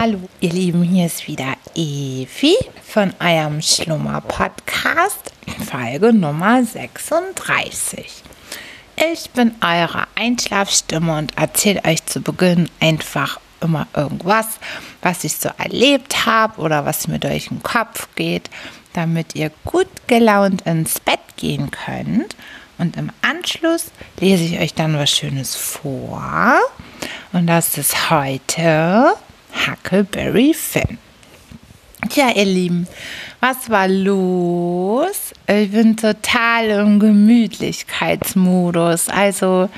Hallo, ihr Lieben, hier ist wieder Evi von eurem Schlummer Podcast, Folge Nummer 36. Ich bin eure Einschlafstimme und erzähle euch zu Beginn einfach immer irgendwas, was ich so erlebt habe oder was mir durch den Kopf geht, damit ihr gut gelaunt ins Bett gehen könnt. Und im Anschluss lese ich euch dann was Schönes vor. Und das ist heute Huckleberry Finn. Tja, ihr Lieben, was war los? Ich bin total im Gemütlichkeitsmodus. Also,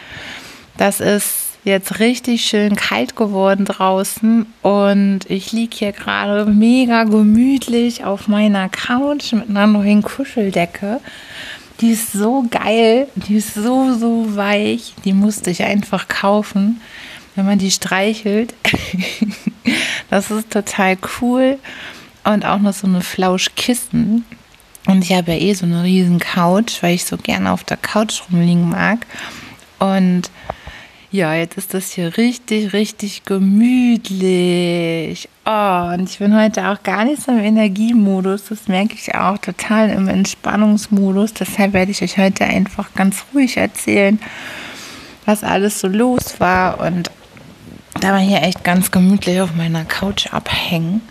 das ist jetzt richtig schön kalt geworden draußen und ich liege hier gerade mega gemütlich auf meiner Couch mit einer neuen Kuscheldecke. Die ist so geil, die ist so, so weich, die musste ich einfach kaufen, wenn man die streichelt. das ist total cool und auch noch so eine Flauschkissen. Und ich habe ja eh so eine riesen Couch, weil ich so gerne auf der Couch rumliegen mag. Und ja, jetzt ist das hier richtig, richtig gemütlich. Oh, und ich bin heute auch gar nicht so im Energiemodus. Das merke ich auch total im Entspannungsmodus. Deshalb werde ich euch heute einfach ganz ruhig erzählen, was alles so los war. Und da war hier echt ganz gemütlich auf meiner Couch abhängen.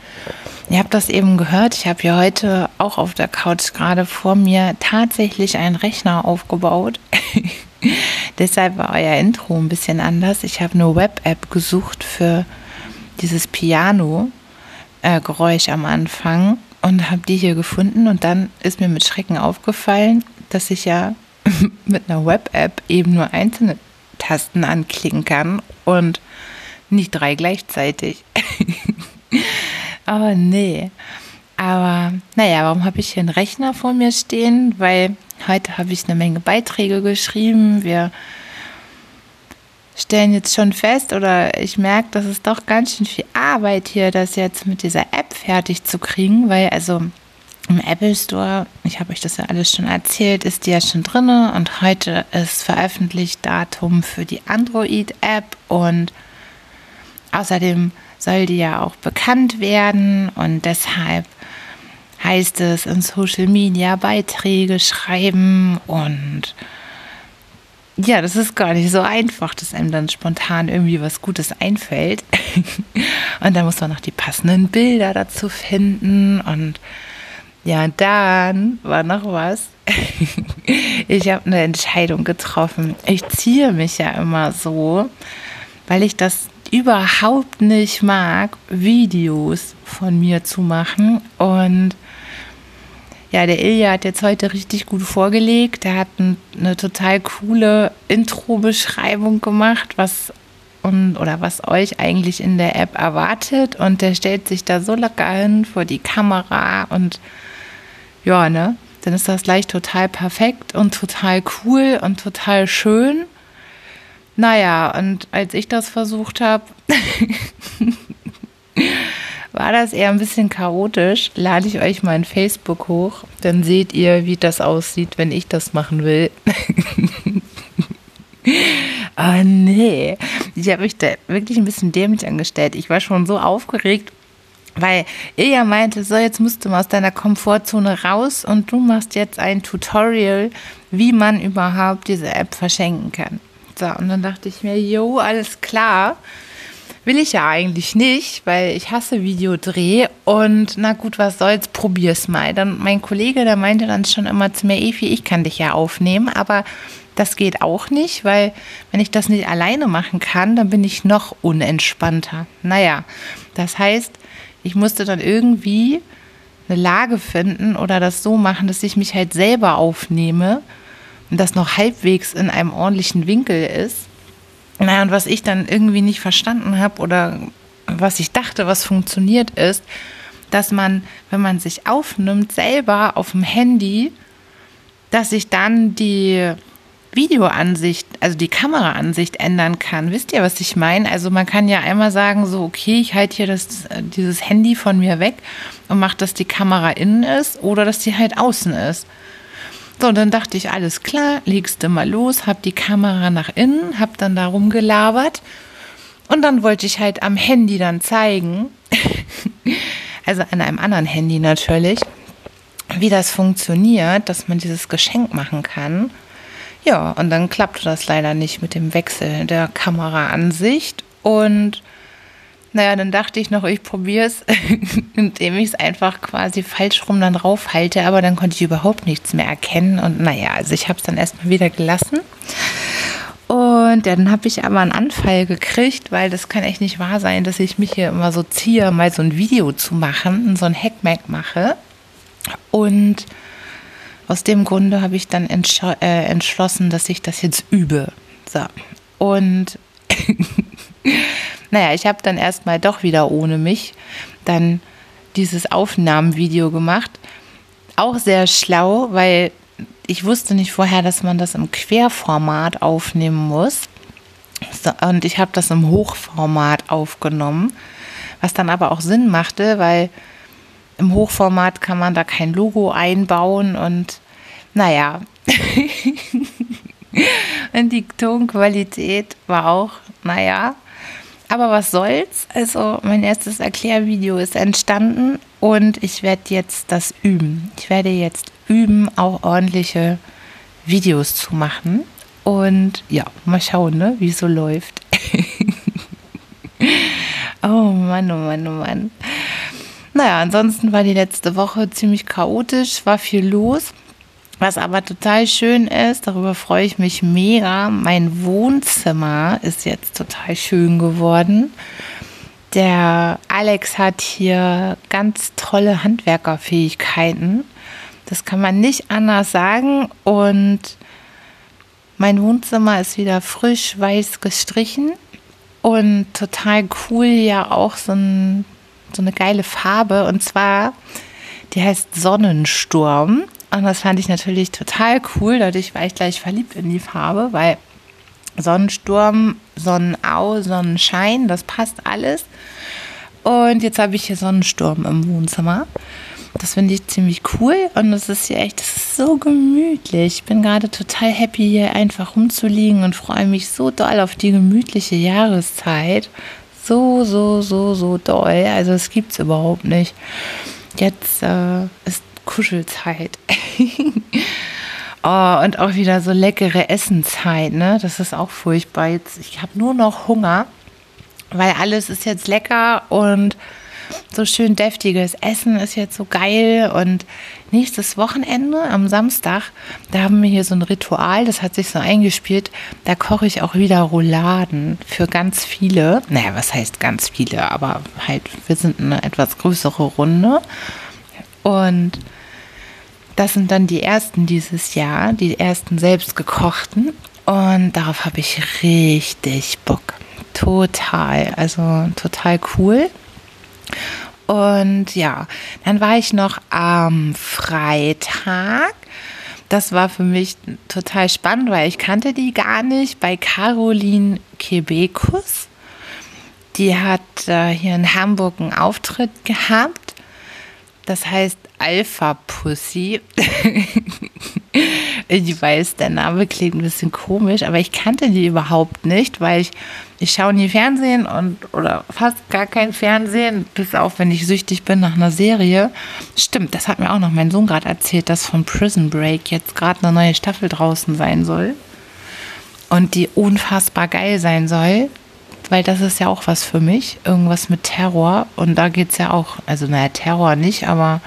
Ihr habt das eben gehört. Ich habe hier heute auch auf der Couch gerade vor mir tatsächlich einen Rechner aufgebaut. Deshalb war euer Intro ein bisschen anders. Ich habe eine Web-App gesucht für dieses Piano-Geräusch am Anfang und habe die hier gefunden. Und dann ist mir mit Schrecken aufgefallen, dass ich ja mit einer Web-App eben nur einzelne Tasten anklicken kann und nicht drei gleichzeitig. Aber nee. Aber naja, warum habe ich hier einen Rechner vor mir stehen? Weil heute habe ich eine Menge Beiträge geschrieben. Wir stellen jetzt schon fest oder ich merke, dass es doch ganz schön viel Arbeit hier, das jetzt mit dieser App fertig zu kriegen, weil also im Apple Store, ich habe euch das ja alles schon erzählt, ist die ja schon drin und heute ist veröffentlicht Datum für die Android-App und außerdem soll die ja auch bekannt werden und deshalb heißt es in Social Media Beiträge schreiben und ja, das ist gar nicht so einfach, dass einem dann spontan irgendwie was Gutes einfällt. und dann muss man noch die passenden Bilder dazu finden. Und ja, dann war noch was. ich habe eine Entscheidung getroffen. Ich ziehe mich ja immer so, weil ich das überhaupt nicht mag, Videos von mir zu machen. Und ja, der Ilja hat jetzt heute richtig gut vorgelegt. Er hat eine total coole Intro-Beschreibung gemacht, was und, oder was euch eigentlich in der App erwartet. Und der stellt sich da so locker hin vor die Kamera und ja, ne? Dann ist das gleich total perfekt und total cool und total schön. Naja, und als ich das versucht habe, war das eher ein bisschen chaotisch. Lade ich euch mal in Facebook hoch, dann seht ihr, wie das aussieht, wenn ich das machen will. Oh, nee. Ich habe mich da wirklich ein bisschen dämlich angestellt. Ich war schon so aufgeregt, weil Ilja meinte, so jetzt musst du mal aus deiner Komfortzone raus und du machst jetzt ein Tutorial, wie man überhaupt diese App verschenken kann. So, und dann dachte ich mir, jo, alles klar. Will ich ja eigentlich nicht, weil ich hasse Videodreh und na gut, was soll's, probier's mal. Dann mein Kollege, der meinte dann schon immer zu mir, Evi, ich kann dich ja aufnehmen, aber das geht auch nicht, weil wenn ich das nicht alleine machen kann, dann bin ich noch unentspannter. Naja, das heißt, ich musste dann irgendwie eine Lage finden oder das so machen, dass ich mich halt selber aufnehme und das noch halbwegs in einem ordentlichen Winkel ist naja, und was ich dann irgendwie nicht verstanden habe oder was ich dachte, was funktioniert, ist, dass man, wenn man sich aufnimmt, selber auf dem Handy, dass sich dann die Videoansicht, also die Kameraansicht ändern kann. Wisst ihr, was ich meine? Also man kann ja einmal sagen, so, okay, ich halte hier das, dieses Handy von mir weg und mache, dass die Kamera innen ist oder dass die halt außen ist. So, dann dachte ich, alles klar, legst du mal los, hab die Kamera nach innen, hab dann da rumgelabert. Und dann wollte ich halt am Handy dann zeigen, also an einem anderen Handy natürlich, wie das funktioniert, dass man dieses Geschenk machen kann. Ja, und dann klappte das leider nicht mit dem Wechsel der Kameraansicht. Und naja, dann dachte ich noch, ich probiere es, indem ich es einfach quasi falsch rum dann raufhalte, aber dann konnte ich überhaupt nichts mehr erkennen. Und naja, also ich habe es dann erstmal wieder gelassen. Und ja, dann habe ich aber einen Anfall gekriegt, weil das kann echt nicht wahr sein, dass ich mich hier immer so ziehe, mal so ein Video zu machen, so ein Hackmack mache. Und aus dem Grunde habe ich dann äh, entschlossen, dass ich das jetzt übe. So. Und naja, ich habe dann erstmal doch wieder ohne mich dann dieses Aufnahmenvideo gemacht. Auch sehr schlau, weil ich wusste nicht vorher, dass man das im Querformat aufnehmen muss. Und ich habe das im Hochformat aufgenommen, was dann aber auch Sinn machte, weil im Hochformat kann man da kein Logo einbauen und naja. und die Tonqualität war auch, naja. Aber was soll's? Also mein erstes Erklärvideo ist entstanden und ich werde jetzt das üben. Ich werde jetzt üben, auch ordentliche Videos zu machen. Und ja, mal schauen, ne, wie es so läuft. oh Mann, oh Mann, oh Mann. Naja, ansonsten war die letzte Woche ziemlich chaotisch, war viel los. Was aber total schön ist, darüber freue ich mich mega. Mein Wohnzimmer ist jetzt total schön geworden. Der Alex hat hier ganz tolle Handwerkerfähigkeiten. Das kann man nicht anders sagen. Und mein Wohnzimmer ist wieder frisch weiß gestrichen und total cool ja auch so, ein, so eine geile Farbe. Und zwar, die heißt Sonnensturm. Und das fand ich natürlich total cool. Dadurch war ich gleich verliebt in die Farbe, weil Sonnensturm, Sonnenau, Sonnenschein, das passt alles. Und jetzt habe ich hier Sonnensturm im Wohnzimmer. Das finde ich ziemlich cool und es ist hier echt, ist so gemütlich. Ich bin gerade total happy, hier einfach rumzuliegen und freue mich so doll auf die gemütliche Jahreszeit. So, so, so, so doll. Also es gibt es überhaupt nicht. Jetzt äh, ist Kuschelzeit. oh, und auch wieder so leckere Essenzeit, ne? Das ist auch furchtbar. Jetzt, ich habe nur noch Hunger, weil alles ist jetzt lecker und so schön deftiges Essen ist jetzt so geil. Und nächstes Wochenende am Samstag, da haben wir hier so ein Ritual, das hat sich so eingespielt. Da koche ich auch wieder Rouladen für ganz viele. Naja, was heißt ganz viele? Aber halt, wir sind eine etwas größere Runde. Und das sind dann die ersten dieses Jahr, die ersten selbstgekochten. Und darauf habe ich richtig Bock. Total. Also total cool. Und ja, dann war ich noch am Freitag. Das war für mich total spannend, weil ich kannte die gar nicht. Bei Caroline Quebecus. Die hat äh, hier in Hamburg einen Auftritt gehabt. Das heißt Alpha Pussy. ich weiß, der Name klingt ein bisschen komisch, aber ich kannte die überhaupt nicht, weil ich, ich schaue nie Fernsehen und oder fast gar kein Fernsehen, bis auf wenn ich süchtig bin nach einer Serie. Stimmt, das hat mir auch noch mein Sohn gerade erzählt, dass von Prison Break jetzt gerade eine neue Staffel draußen sein soll. Und die unfassbar geil sein soll weil das ist ja auch was für mich, irgendwas mit Terror. Und da geht es ja auch, also naja, Terror nicht, aber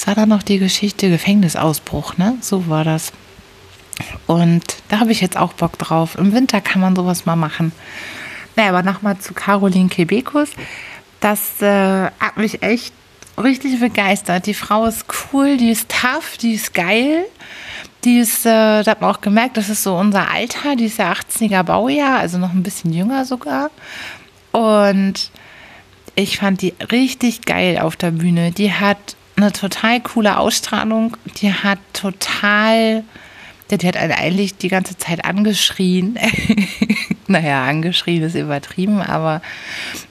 was war da noch die Geschichte? Gefängnisausbruch, ne? So war das. Und da habe ich jetzt auch Bock drauf. Im Winter kann man sowas mal machen. Naja, aber nochmal zu Caroline Kebekus. Das äh, hat mich echt richtig begeistert. Die Frau ist cool, die ist tough, die ist geil. Die ist, äh, da hat man auch gemerkt, das ist so unser Alter. Die ist ja 80er Baujahr, also noch ein bisschen jünger sogar. Und ich fand die richtig geil auf der Bühne. Die hat eine total coole Ausstrahlung. Die hat total, die hat eigentlich die ganze Zeit angeschrien. naja, angeschrien ist übertrieben, aber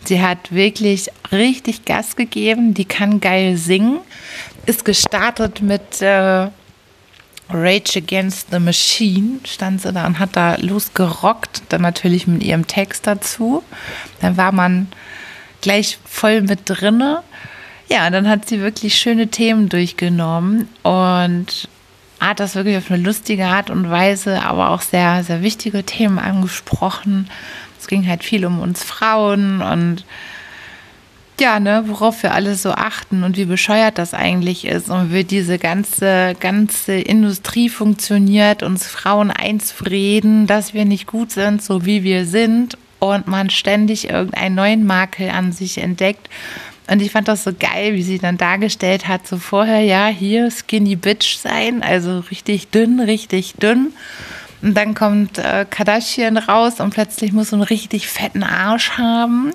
sie hat wirklich richtig Gas gegeben. Die kann geil singen. Ist gestartet mit äh, Rage Against the Machine, stand sie da und hat da losgerockt. Dann natürlich mit ihrem Text dazu. Dann war man gleich voll mit drinne. Ja, dann hat sie wirklich schöne Themen durchgenommen und hat das wirklich auf eine lustige Art und Weise, aber auch sehr, sehr wichtige Themen angesprochen. Es ging halt viel um uns Frauen und ja, ne, worauf wir alle so achten und wie bescheuert das eigentlich ist und wie diese ganze, ganze Industrie funktioniert, uns Frauen einzureden, dass wir nicht gut sind, so wie wir sind und man ständig irgendeinen neuen Makel an sich entdeckt. Und ich fand das so geil, wie sie dann dargestellt hat, so vorher, ja, hier Skinny Bitch sein, also richtig dünn, richtig dünn. Und dann kommt äh, Kardashian raus und plötzlich muss so einen richtig fetten Arsch haben.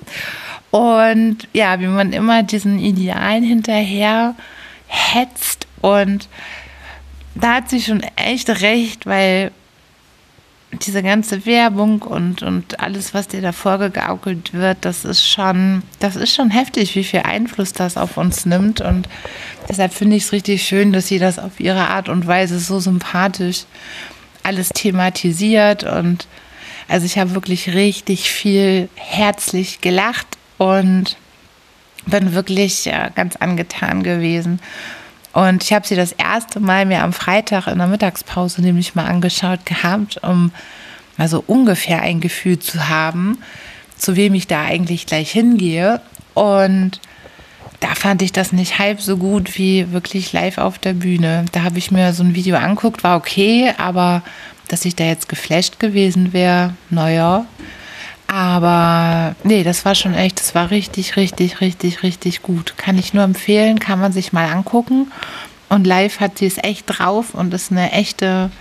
Und ja, wie man immer diesen Idealen hinterher hetzt. Und da hat sie schon echt recht, weil diese ganze Werbung und, und alles, was dir da vorgegaukelt wird, das ist schon, das ist schon heftig, wie viel Einfluss das auf uns nimmt. Und deshalb finde ich es richtig schön, dass sie das auf ihre Art und Weise so sympathisch alles thematisiert. Und also ich habe wirklich richtig viel herzlich gelacht und bin wirklich ja, ganz angetan gewesen. Und ich habe sie das erste Mal mir am Freitag in der Mittagspause nämlich mal angeschaut gehabt, um mal so ungefähr ein Gefühl zu haben, zu wem ich da eigentlich gleich hingehe. Und da fand ich das nicht halb so gut wie wirklich live auf der Bühne. Da habe ich mir so ein Video anguckt, war okay, aber dass ich da jetzt geflasht gewesen wäre, naja. Aber nee, das war schon echt, das war richtig, richtig, richtig, richtig gut. Kann ich nur empfehlen, kann man sich mal angucken. Und live hat sie es echt drauf und ist eine echte,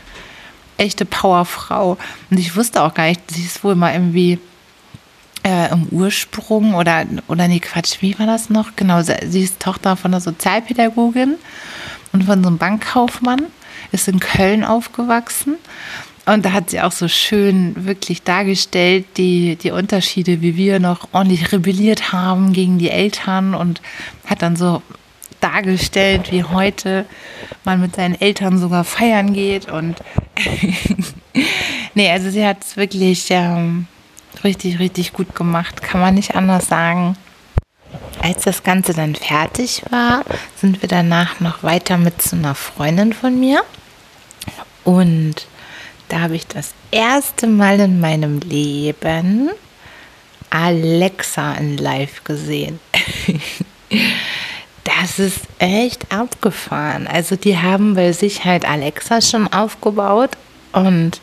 echte Powerfrau. Und ich wusste auch gar nicht, sie ist wohl mal irgendwie äh, im Ursprung oder, oder nee, Quatsch, wie war das noch? Genau, sie ist Tochter von einer Sozialpädagogin und von so einem Bankkaufmann, ist in Köln aufgewachsen und da hat sie auch so schön wirklich dargestellt, die, die Unterschiede, wie wir noch ordentlich rebelliert haben gegen die Eltern und hat dann so dargestellt, wie heute man mit seinen Eltern sogar feiern geht. Und nee, also sie hat es wirklich ähm, richtig, richtig gut gemacht, kann man nicht anders sagen. Als das Ganze dann fertig war, sind wir danach noch weiter mit zu einer Freundin von mir. Und da habe ich das erste Mal in meinem Leben Alexa in Live gesehen. das ist echt abgefahren. Also die haben bei sich halt Alexa schon aufgebaut und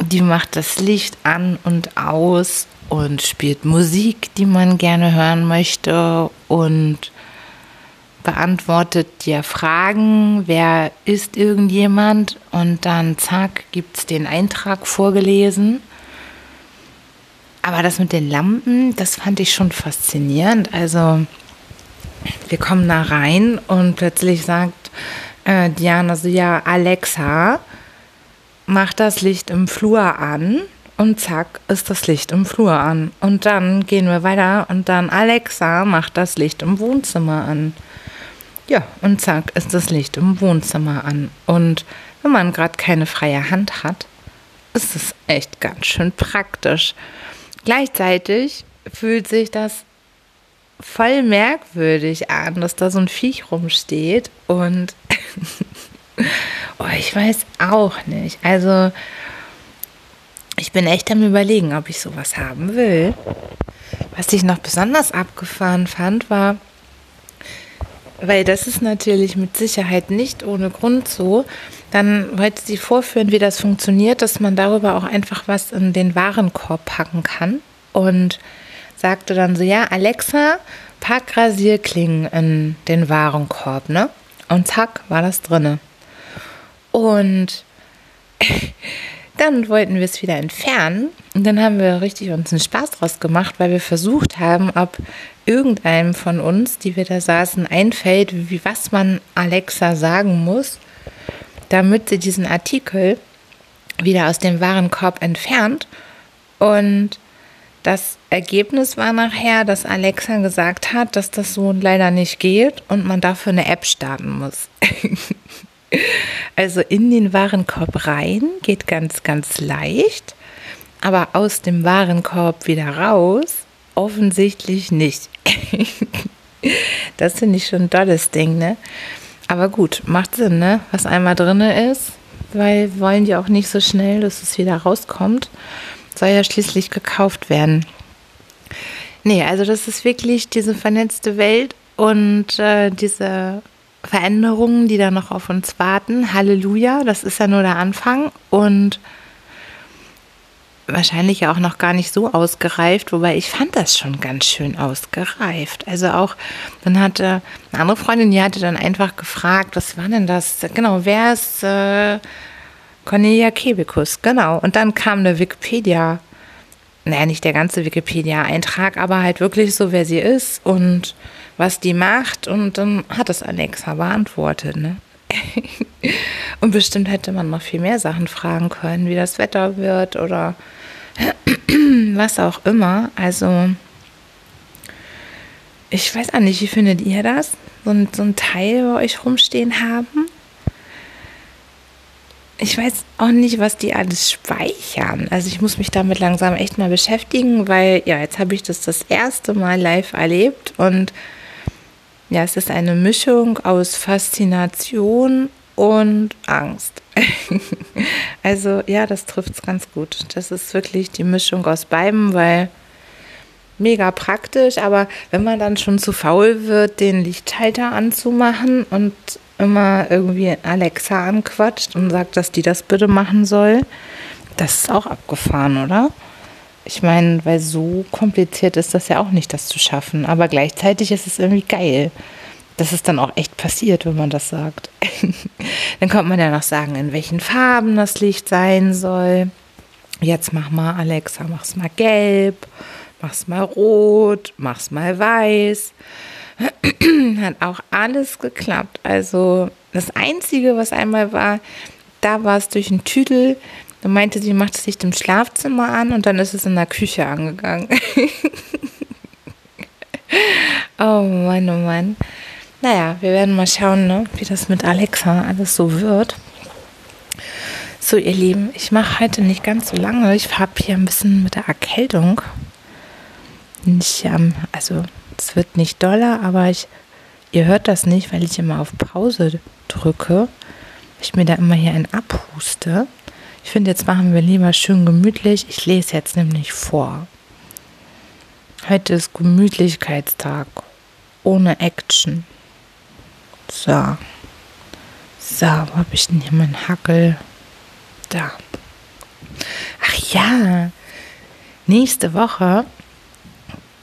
die macht das Licht an und aus und spielt Musik, die man gerne hören möchte und beantwortet dir Fragen, wer ist irgendjemand und dann zack, gibt es den Eintrag vorgelesen. Aber das mit den Lampen, das fand ich schon faszinierend. Also wir kommen da rein und plötzlich sagt äh, Diana so, ja, Alexa, mach das Licht im Flur an. Und zack, ist das Licht im Flur an. Und dann gehen wir weiter und dann Alexa macht das Licht im Wohnzimmer an. Ja, und zack, ist das Licht im Wohnzimmer an. Und wenn man gerade keine freie Hand hat, ist es echt ganz schön praktisch. Gleichzeitig fühlt sich das voll merkwürdig an, dass da so ein Viech rumsteht und oh, ich weiß auch nicht. Also ich bin echt am überlegen, ob ich sowas haben will. Was ich noch besonders abgefahren fand, war, weil das ist natürlich mit Sicherheit nicht ohne Grund so. Dann wollte sie vorführen, wie das funktioniert, dass man darüber auch einfach was in den Warenkorb packen kann. Und sagte dann so, ja, Alexa, pack Rasierklingen in den Warenkorb, ne? Und zack, war das drinne. Und dann wollten wir es wieder entfernen. Und dann haben wir richtig uns einen Spaß draus gemacht, weil wir versucht haben, ob irgendeinem von uns, die wir da saßen, einfällt, wie was man Alexa sagen muss, damit sie diesen Artikel wieder aus dem Warenkorb entfernt. Und das Ergebnis war nachher, dass Alexa gesagt hat, dass das so leider nicht geht und man dafür eine App starten muss. also in den Warenkorb rein geht ganz, ganz leicht, aber aus dem Warenkorb wieder raus offensichtlich nicht. das finde ich schon ein tolles Ding, ne? Aber gut, macht Sinn, ne? Was einmal drin ist, weil wollen die auch nicht so schnell, dass es wieder rauskommt. Soll ja schließlich gekauft werden. Nee, also das ist wirklich diese vernetzte Welt und äh, diese Veränderungen, die da noch auf uns warten. Halleluja, das ist ja nur der Anfang und wahrscheinlich ja auch noch gar nicht so ausgereift, wobei ich fand das schon ganz schön ausgereift. Also auch, dann hatte eine andere Freundin, die hatte dann einfach gefragt, was war denn das? Genau, wer ist äh, Cornelia Kebekus? Genau. Und dann kam der Wikipedia, naja, nicht der ganze Wikipedia-Eintrag, aber halt wirklich so, wer sie ist und was die macht. Und dann hat es Alexa beantwortet, ne? Und bestimmt hätte man noch viel mehr Sachen fragen können, wie das Wetter wird oder was auch immer. Also, ich weiß auch nicht, wie findet ihr das? So ein, so ein Teil bei euch rumstehen haben? Ich weiß auch nicht, was die alles speichern. Also ich muss mich damit langsam echt mal beschäftigen, weil ja, jetzt habe ich das das erste Mal live erlebt und ja, es ist eine Mischung aus Faszination und Angst. also ja, das trifft es ganz gut. Das ist wirklich die Mischung aus beiden, weil mega praktisch, aber wenn man dann schon zu faul wird, den Lichtschalter anzumachen und immer irgendwie Alexa anquatscht und sagt, dass die das bitte machen soll, das ist auch abgefahren, oder? Ich meine, weil so kompliziert ist das ja auch nicht, das zu schaffen. Aber gleichzeitig ist es irgendwie geil. dass es dann auch echt passiert, wenn man das sagt. dann kommt man ja noch sagen, in welchen Farben das Licht sein soll. Jetzt mach mal, Alexa, mach's mal gelb, mach's mal rot, mach's mal weiß. Hat auch alles geklappt. Also das Einzige, was einmal war, da war es durch einen Tüdel, dann meinte sie, macht es sich im Schlafzimmer an und dann ist es in der Küche angegangen. oh Mann, oh Mann. Naja, wir werden mal schauen, ne, wie das mit Alexa alles so wird. So, ihr Lieben, ich mache heute nicht ganz so lange. Ich habe hier ein bisschen mit der Erkältung. Nicht, ähm, also, es wird nicht doller, aber ich, ihr hört das nicht, weil ich immer auf Pause drücke. Ich mir da immer hier ein abhuste. Ich finde, jetzt machen wir lieber schön gemütlich. Ich lese jetzt nämlich vor. Heute ist Gemütlichkeitstag. Ohne Action. So. So, wo habe ich denn hier meinen Hackel? Da. Ach ja. Nächste Woche,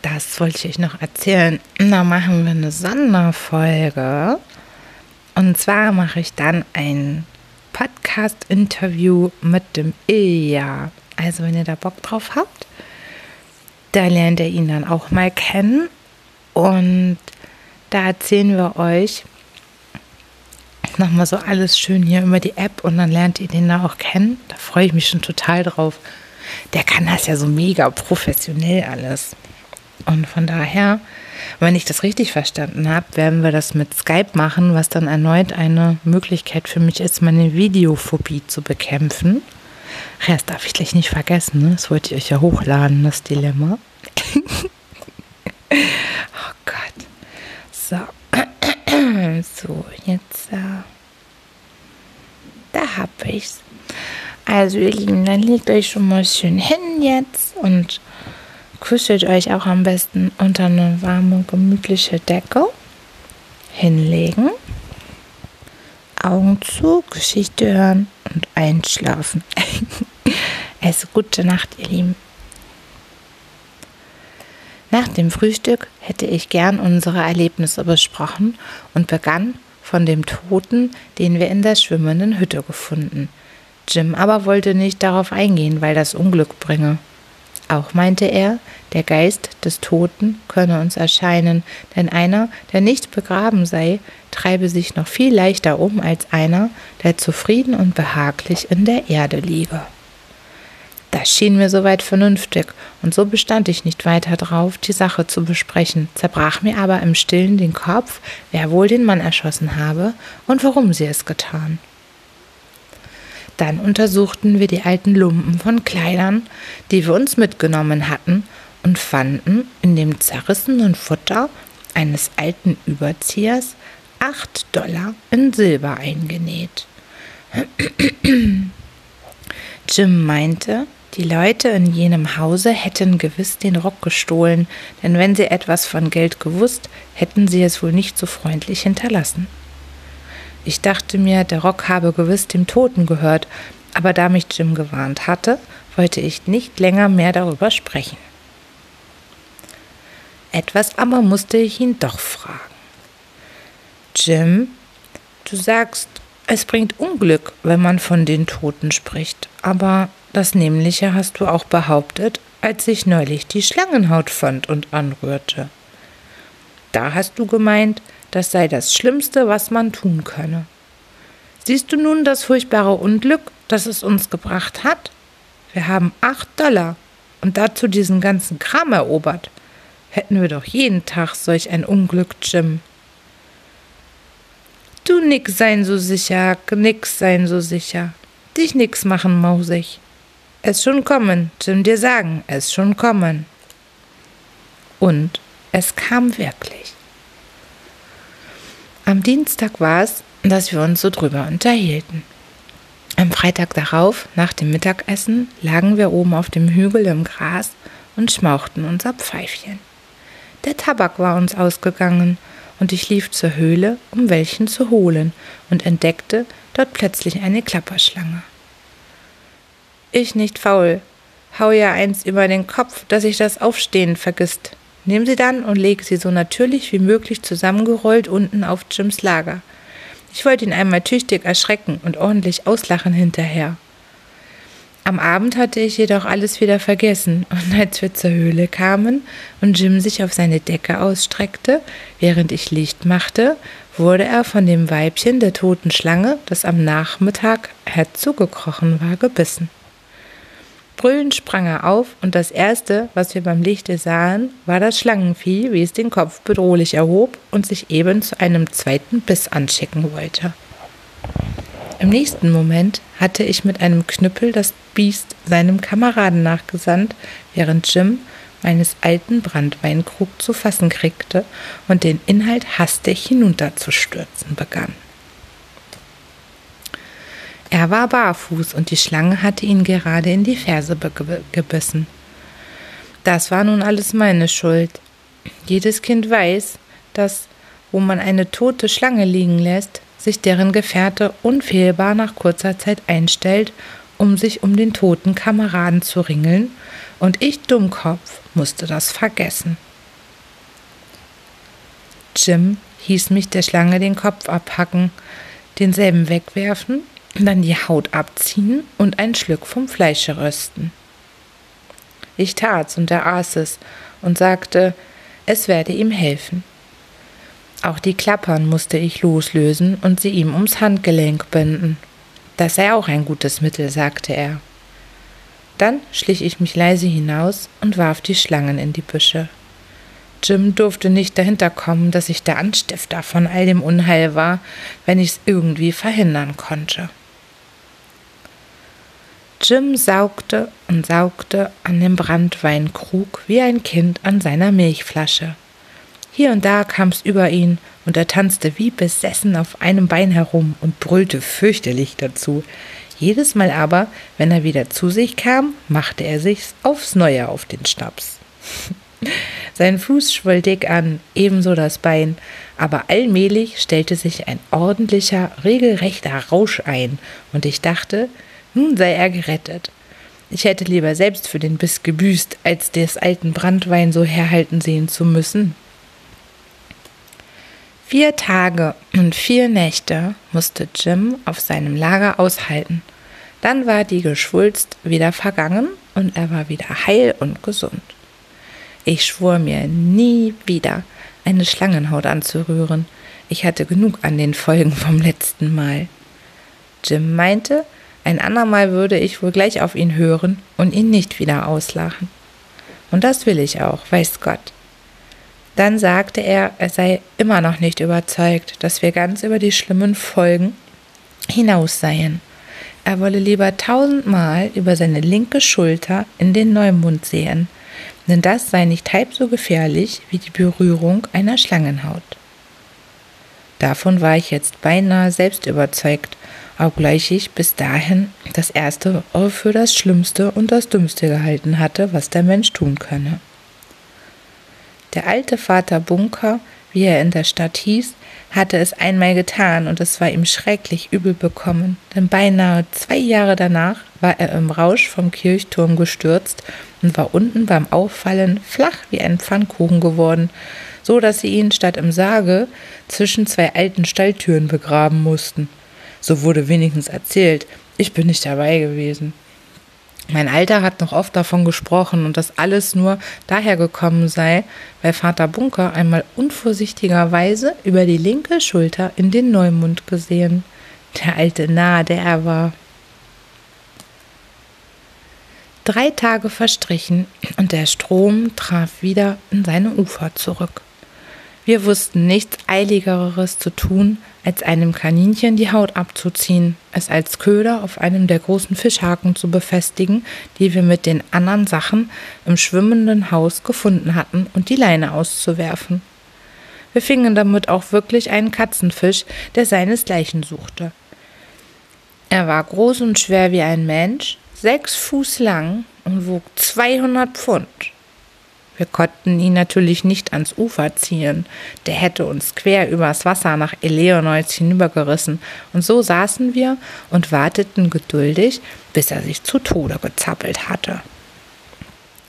das wollte ich euch noch erzählen, da machen wir eine Sonderfolge. Und zwar mache ich dann ein Podcast-Interview mit dem Ilja. Also wenn ihr da Bock drauf habt, da lernt ihr ihn dann auch mal kennen. Und da erzählen wir euch nochmal so alles schön hier über die App und dann lernt ihr den da auch kennen. Da freue ich mich schon total drauf. Der kann das ja so mega professionell alles. Und von daher wenn ich das richtig verstanden habe, werden wir das mit Skype machen, was dann erneut eine Möglichkeit für mich ist, meine Videophobie zu bekämpfen. Ach ja, das darf ich gleich nicht vergessen, ne? Das wollte ich euch ja hochladen, das Dilemma. oh Gott. So. so, jetzt. Äh, da hab ich's. Also, ihr Lieben, dann legt euch schon mal schön hin jetzt und kuschelt euch auch am besten unter eine warme, gemütliche Decke. Hinlegen, Augen zu, Geschichte hören und einschlafen. also gute Nacht, ihr Lieben. Nach dem Frühstück hätte ich gern unsere Erlebnisse besprochen und begann von dem Toten, den wir in der schwimmenden Hütte gefunden. Jim aber wollte nicht darauf eingehen, weil das Unglück bringe. Auch meinte er, der Geist des Toten könne uns erscheinen, denn einer, der nicht begraben sei, treibe sich noch viel leichter um als einer, der zufrieden und behaglich in der Erde liege. Das schien mir soweit vernünftig, und so bestand ich nicht weiter drauf, die Sache zu besprechen, zerbrach mir aber im Stillen den Kopf, wer wohl den Mann erschossen habe und warum sie es getan. Dann untersuchten wir die alten Lumpen von Kleidern, die wir uns mitgenommen hatten, und fanden in dem zerrissenen Futter eines alten Überziehers acht Dollar in Silber eingenäht. Jim meinte, die Leute in jenem Hause hätten gewiss den Rock gestohlen, denn wenn sie etwas von Geld gewusst, hätten sie es wohl nicht so freundlich hinterlassen. Ich dachte mir, der Rock habe gewiss dem Toten gehört, aber da mich Jim gewarnt hatte, wollte ich nicht länger mehr darüber sprechen. Etwas aber musste ich ihn doch fragen. Jim, du sagst, es bringt Unglück, wenn man von den Toten spricht, aber das Nämliche hast du auch behauptet, als ich neulich die Schlangenhaut fand und anrührte. Da hast du gemeint, das sei das Schlimmste, was man tun könne. Siehst du nun das furchtbare Unglück, das es uns gebracht hat? Wir haben acht Dollar und dazu diesen ganzen Kram erobert. Hätten wir doch jeden Tag solch ein Unglück, Jim. Du nix sein so sicher, nix sein so sicher. Dich nix machen, Mausig. Es schon kommen, Jim dir sagen, es schon kommen. Und es kam wirklich. Am Dienstag war es, dass wir uns so drüber unterhielten. Am Freitag darauf, nach dem Mittagessen, lagen wir oben auf dem Hügel im Gras und schmauchten unser Pfeifchen. Der Tabak war uns ausgegangen, und ich lief zur Höhle, um welchen zu holen, und entdeckte dort plötzlich eine Klapperschlange. Ich nicht faul, hau ja eins über den Kopf, dass ich das Aufstehen vergisst. Nehm sie dann und leg sie so natürlich wie möglich zusammengerollt unten auf Jims Lager. Ich wollte ihn einmal tüchtig erschrecken und ordentlich auslachen hinterher. Am Abend hatte ich jedoch alles wieder vergessen, und als wir zur Höhle kamen und Jim sich auf seine Decke ausstreckte, während ich Licht machte, wurde er von dem Weibchen der toten Schlange, das am Nachmittag herzugekrochen war, gebissen. Brüllend sprang er auf, und das Erste, was wir beim Lichte sahen, war das Schlangenvieh, wie es den Kopf bedrohlich erhob und sich eben zu einem zweiten Biss anschicken wollte. Im nächsten Moment hatte ich mit einem Knüppel das Biest seinem Kameraden nachgesandt, während Jim meines alten Brandweinkrug zu fassen kriegte und den Inhalt hastig hinunterzustürzen begann. Er war barfuß und die Schlange hatte ihn gerade in die Ferse gebissen. Das war nun alles meine Schuld. Jedes Kind weiß, dass, wo man eine tote Schlange liegen lässt, sich deren Gefährte unfehlbar nach kurzer Zeit einstellt, um sich um den toten Kameraden zu ringeln, und ich Dummkopf musste das vergessen. Jim hieß mich der Schlange den Kopf abhacken, denselben wegwerfen dann die Haut abziehen und einen Schluck vom Fleische rösten. Ich tat's und er aß es und sagte, es werde ihm helfen. Auch die Klappern musste ich loslösen und sie ihm ums Handgelenk binden. Das sei auch ein gutes Mittel, sagte er. Dann schlich ich mich leise hinaus und warf die Schlangen in die Büsche. Jim durfte nicht dahinter kommen, dass ich der Anstifter von all dem Unheil war, wenn ich's irgendwie verhindern konnte. Jim saugte und saugte an dem Brandweinkrug wie ein Kind an seiner Milchflasche. Hier und da kam's über ihn, und er tanzte wie besessen auf einem Bein herum und brüllte fürchterlich dazu. Jedes Mal aber, wenn er wieder zu sich kam, machte er sich's aufs Neue auf den Schnaps. Sein Fuß schwoll dick an, ebenso das Bein, aber allmählich stellte sich ein ordentlicher, regelrechter Rausch ein, und ich dachte, nun sei er gerettet. Ich hätte lieber selbst für den Biss gebüßt, als des alten Brandwein so herhalten sehen zu müssen. Vier Tage und vier Nächte musste Jim auf seinem Lager aushalten. Dann war die Geschwulst wieder vergangen und er war wieder heil und gesund. Ich schwor mir nie wieder, eine Schlangenhaut anzurühren. Ich hatte genug an den Folgen vom letzten Mal. Jim meinte, ein andermal würde ich wohl gleich auf ihn hören und ihn nicht wieder auslachen. Und das will ich auch, weiß Gott. Dann sagte er, er sei immer noch nicht überzeugt, dass wir ganz über die schlimmen Folgen hinaus seien. Er wolle lieber tausendmal über seine linke Schulter in den Neumond sehen, denn das sei nicht halb so gefährlich wie die Berührung einer Schlangenhaut. Davon war ich jetzt beinahe selbst überzeugt, obgleich ich bis dahin das Erste für das Schlimmste und das Dümmste gehalten hatte, was der Mensch tun könne. Der alte Vater Bunker, wie er in der Stadt hieß, hatte es einmal getan und es war ihm schrecklich übel bekommen, denn beinahe zwei Jahre danach war er im Rausch vom Kirchturm gestürzt und war unten beim Auffallen flach wie ein Pfannkuchen geworden, so dass sie ihn statt im Sarge zwischen zwei alten Stalltüren begraben mussten. So wurde wenigstens erzählt, ich bin nicht dabei gewesen. Mein Alter hat noch oft davon gesprochen und dass alles nur daher gekommen sei, weil Vater Bunker einmal unvorsichtigerweise über die linke Schulter in den Neumund gesehen. Der alte Narr, der er war. Drei Tage verstrichen und der Strom traf wieder in seine Ufer zurück. Wir wussten nichts Eiligeres zu tun, als einem Kaninchen die Haut abzuziehen, es als Köder auf einem der großen Fischhaken zu befestigen, die wir mit den anderen Sachen im schwimmenden Haus gefunden hatten, und die Leine auszuwerfen. Wir fingen damit auch wirklich einen Katzenfisch, der seinesgleichen suchte. Er war groß und schwer wie ein Mensch, sechs Fuß lang und wog 200 Pfund. Wir konnten ihn natürlich nicht ans Ufer ziehen. Der hätte uns quer übers Wasser nach Eleonois hinübergerissen. Und so saßen wir und warteten geduldig, bis er sich zu Tode gezappelt hatte.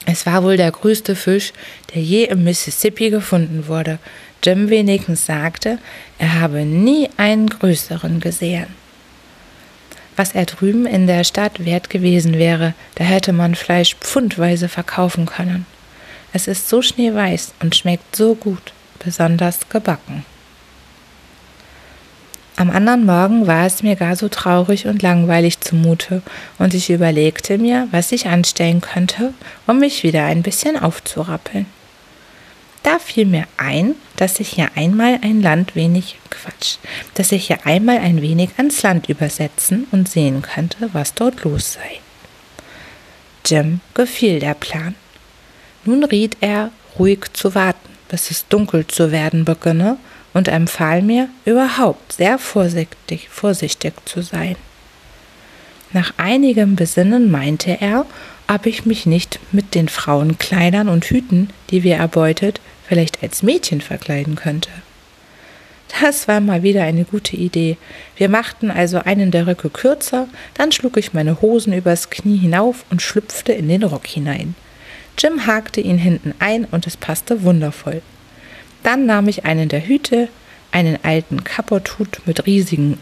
Es war wohl der größte Fisch, der je im Mississippi gefunden wurde. Jim wenigstens sagte, er habe nie einen größeren gesehen. Was er drüben in der Stadt wert gewesen wäre, da hätte man Fleisch pfundweise verkaufen können. Es ist so schneeweiß und schmeckt so gut, besonders gebacken. Am anderen Morgen war es mir gar so traurig und langweilig zumute, und ich überlegte mir, was ich anstellen könnte, um mich wieder ein bisschen aufzurappeln. Da fiel mir ein, dass ich ja einmal ein Land wenig Quatsch, dass ich ja einmal ein wenig ans Land übersetzen und sehen könnte, was dort los sei. Jim gefiel der Plan. Nun riet er, ruhig zu warten, bis es dunkel zu werden beginne, und empfahl mir, überhaupt sehr vorsichtig, vorsichtig zu sein. Nach einigem Besinnen meinte er, ob ich mich nicht mit den Frauenkleidern und Hüten, die wir erbeutet, vielleicht als Mädchen verkleiden könnte. Das war mal wieder eine gute Idee. Wir machten also einen der Röcke kürzer, dann schlug ich meine Hosen übers Knie hinauf und schlüpfte in den Rock hinein. Jim hakte ihn hinten ein und es passte wundervoll. Dann nahm ich einen der Hüte, einen alten Kapperthut mit riesigen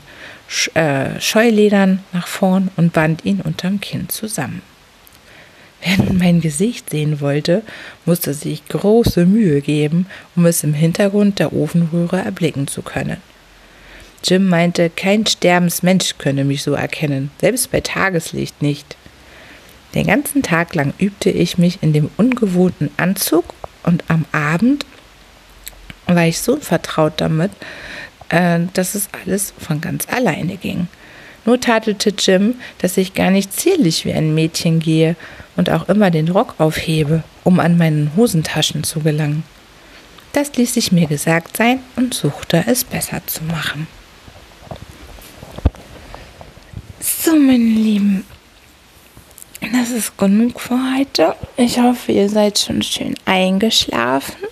Sch äh, Scheuledern nach vorn und band ihn unterm Kinn zusammen. Wer nun mein Gesicht sehen wollte, musste sich große Mühe geben, um es im Hintergrund der Ofenröhre erblicken zu können. Jim meinte, kein Sterbensmensch könne mich so erkennen, selbst bei Tageslicht nicht. Den ganzen Tag lang übte ich mich in dem ungewohnten Anzug und am Abend war ich so vertraut damit, äh, dass es alles von ganz alleine ging. Nur tadelte Jim, dass ich gar nicht zierlich wie ein Mädchen gehe und auch immer den Rock aufhebe, um an meinen Hosentaschen zu gelangen. Das ließ sich mir gesagt sein und suchte es besser zu machen. So, meine Lieben, das ist genug für heute. Ich hoffe, ihr seid schon schön eingeschlafen.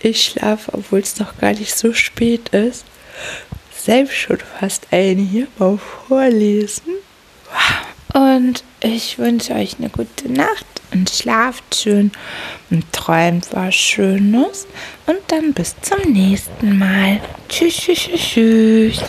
Ich schlafe, obwohl es noch gar nicht so spät ist. Selbst schon fast eine hier mal vorlesen. Und ich wünsche euch eine gute Nacht und schlaft schön und träumt was Schönes. Und dann bis zum nächsten Mal. Tschüss, tschüss, tschüss.